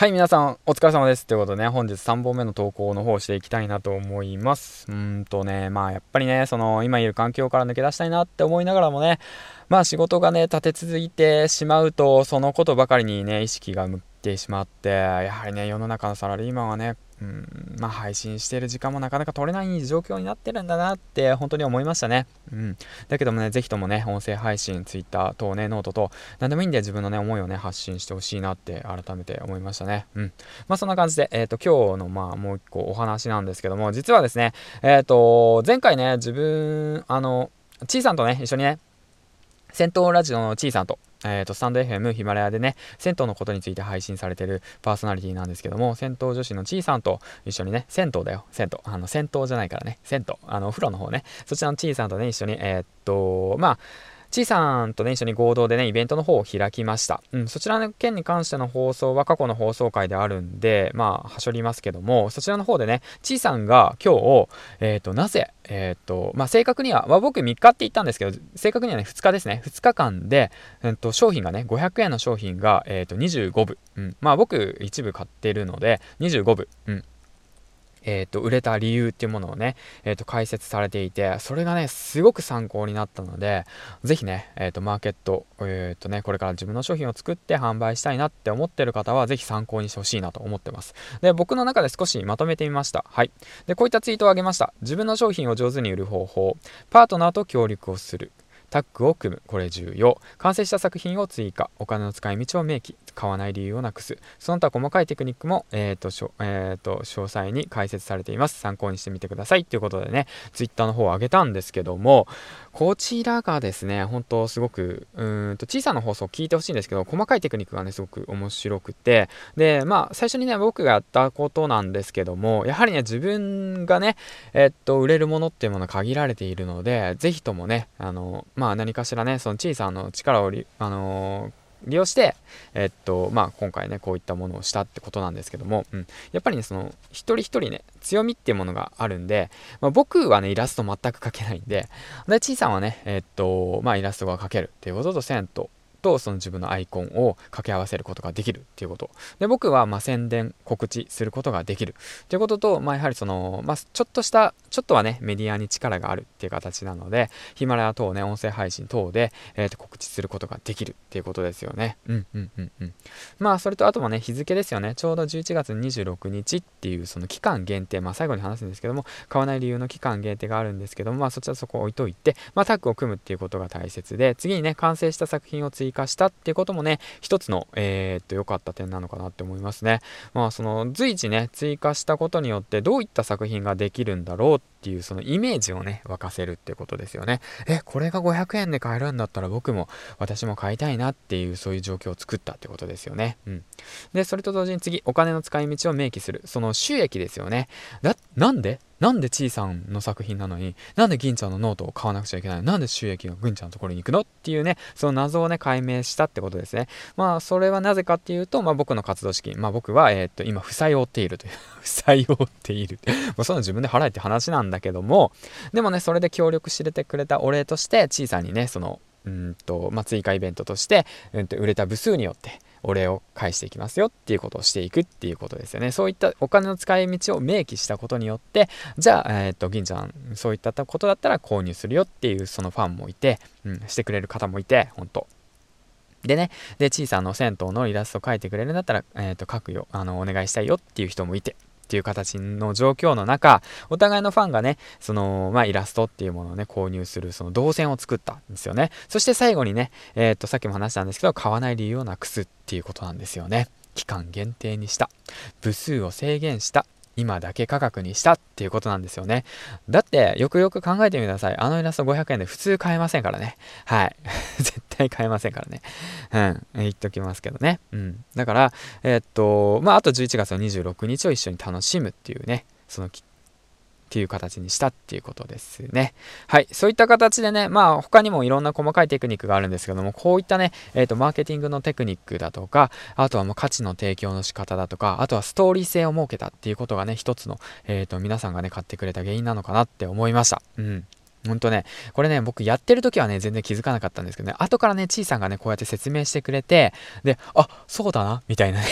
はい、皆さん、お疲れ様です。ということでね、本日3本目の投稿の方をしていきたいなと思います。うんとね、まあやっぱりね、その今いる環境から抜け出したいなって思いながらもね、まあ仕事がね、立て続いてしまうと、そのことばかりにね、意識が向いてしまって、やはりね、世の中のサラリーマンはね、うん、まあ、配信してる時間もなかなか取れない状況になってるんだなって本当に思いましたね。うん。だけどもね、ぜひともね、音声配信、Twitter 等ね、ノートと、何でもいいんで自分のね、思いをね、発信してほしいなって改めて思いましたね。うん。まあ、そんな感じで、えっ、ー、と、今日のまあ、もう一個お話なんですけども、実はですね、えっ、ー、と、前回ね、自分、あの、ちいさんとね、一緒にね、戦闘ラジオのちいさんと、えーと、スタンド FM ヒマラヤでね銭湯のことについて配信されてるパーソナリティなんですけども銭湯女子のちいさんと一緒にね銭湯だよ。銭湯。あの銭湯じゃないからね。銭湯。あのお風呂の方ね。そちらのちいさんとね一緒にえー、っとまあちいさんとね、一緒に合同でね、イベントの方を開きました。うん、そちらの件に関しての放送は過去の放送回であるんで、まあ、はしょりますけども、そちらの方でね、ちいさんが今日、えっ、ー、と、なぜ、えっ、ー、と、まあ、正確には、まあ、僕3日って言ったんですけど、正確にはね、2日ですね。2日間で、えっ、ー、と、商品がね、500円の商品が、えっ、と、25部。うん。まあ、僕、一部買ってるので、25部。うん。えーと、売れた理由っていうものをね、えーと、解説されていてそれがねすごく参考になったのでぜひね、えーと、マーケット、えーとね、これから自分の商品を作って販売したいなって思ってる方はぜひ参考にしてほしいなと思ってます。で僕の中で少しまとめてみました。はい。でこういったツイートをあげました。自分の商品を上手に売る方法。パートナーと協力をする。タッグを組む。これ重要。完成した作品を追加。お金の使い道を明記買わない理由をなくす。その他細かいテクニックも、えーとえーと、詳細に解説されています。参考にしてみてください。ということでね Twitter の方を上げたんですけどもこちらがですね本当すごくうんと小さな放送を聞いてほしいんですけど細かいテクニックがねすごく面白くて。でまあ最初にね僕がやったことなんですけどもやはりね自分がねえっと売れるものっていうものは限られているのでぜひともねあのままあ何かしらねその小さな力をあの利用して、えっと、まあ、今回ね、こういったものをしたってことなんですけども、うん、やっぱりね、その、一人一人ね、強みっていうものがあるんで、まあ、僕はね、イラスト全く描けないんで、で、ちいさんはね、えっと、まあ、イラストが描けるっていうことと、銭湯とその自分のアイコンを掛け合わせることができるっていうこと。で僕はま宣伝告知することができるっていうことと、まあ、やはりその、まあ、ちょっとしたちょっとはねメディアに力があるっていう形なのでヒマラヤ等ね音声配信等で、えー、と告知することができるっていうことですよね。うんうんうんうん。まあそれとあとはね日付ですよね。ちょうど11月26日っていうその期間限定まあ最後に話すんですけども買わない理由の期間限定があるんですけどもまあそちらそこ置いといてまあタッグを組むっていうことが大切で次にね完成した作品を追加したっていうこともね、一つの、えー、っと、良かった点なのかなって思いますね。まあ、その、随時ね、追加したことによって、どういった作品ができるんだろうってっていう、そのイメージをね、沸かせるってことですよね。え、これが500円で買えるんだったら僕も、私も買いたいなっていう、そういう状況を作ったってことですよね。うん。で、それと同時に次、お金の使い道を明記する。その収益ですよね。だ、なんでなんでちいさんの作品なのに、なんで銀ちゃんのノートを買わなくちゃいけないの？なんで収益が銀ちゃんのところに行くの？っていうね、その謎をね、解明したってことですね。まあ、それはなぜかっていうと、まあ僕の活動資金、まあ僕は、えー、っと、今、負債を負っているという、負債を負っている。もうその自分で払えって話なんだけども、でもね、それで協力してくれたお礼として、ちいさんにね、その、うんと、まあ、追加イベントとして、うんと、売れた部数によって、お礼を返していきますよっていうことをしていくっていうことですよね。そういったお金の使い道を明記したことによって、じゃあ、えっ、と、銀ちゃん、そういったことだったら購入するよっていうそのファンもいて、うん、してくれる方もいて、本当でね、で、小さな銭湯のイラスト描いてくれるんだったら、えっ、と、書くよ、あの、お願いしたいよっていう人もいて、っていう形の状況の中、お互いのファンがね、その、まあ、イラストっていうものをね、購入する、その動線を作ったんですよね。そして最後にね、えー、っと、さっきも話したんですけど、買わない理由をなくすっていうことなんですよね。期間限定にした。部数を制限した。今だけ価格にしたっていうことなんですよね。だって、よくよく考えてみてください。あのイラスト500円で普通買えませんからね。はい。絶対買えませんからね。うん。言っときますけどね。うん。だから、えー、っと、まあ、あと11月の26日を一緒に楽しむっていうね、そのっていう形にしたっていうことですね。はい。そういった形でね、まあ他にもいろんな細かいテクニックがあるんですけども、こういったね、えっ、ー、と、マーケティングのテクニックだとか、あとはもう価値の提供の仕方だとか、あとはストーリー性を設けたっていうことがね、一つの、えっ、ー、と、皆さんがね、買ってくれた原因なのかなって思いました。うん。ほんとね、これね、僕やってる時はね、全然気づかなかったんですけどね、後からね、ちいさんがね、こうやって説明してくれて、で、あ、そうだな、みたいなね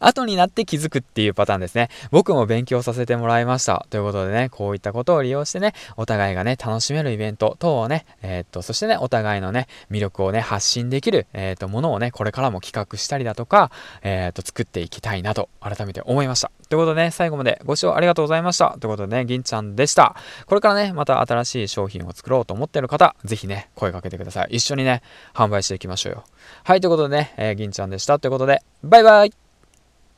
後になって気づくっていうパターンですね。僕も勉強させてもらいました。ということでね、こういったことを利用してね、お互いがね、楽しめるイベント等をね、えー、っと、そしてね、お互いのね、魅力をね、発信できる、えー、っと、ものをね、これからも企画したりだとか、え、っと、作っていきたいなと、改めて思いました。ということでね、最後までご視聴ありがとうございました。ということでね、銀ちゃんでした。これからね、また新しい商品を作ろうと思ってる方、ぜひね、声かけてください。一緒にね、販売していきましょうよ。はい、ということでね、えー、銀ちゃんでした。ということで、バイバイ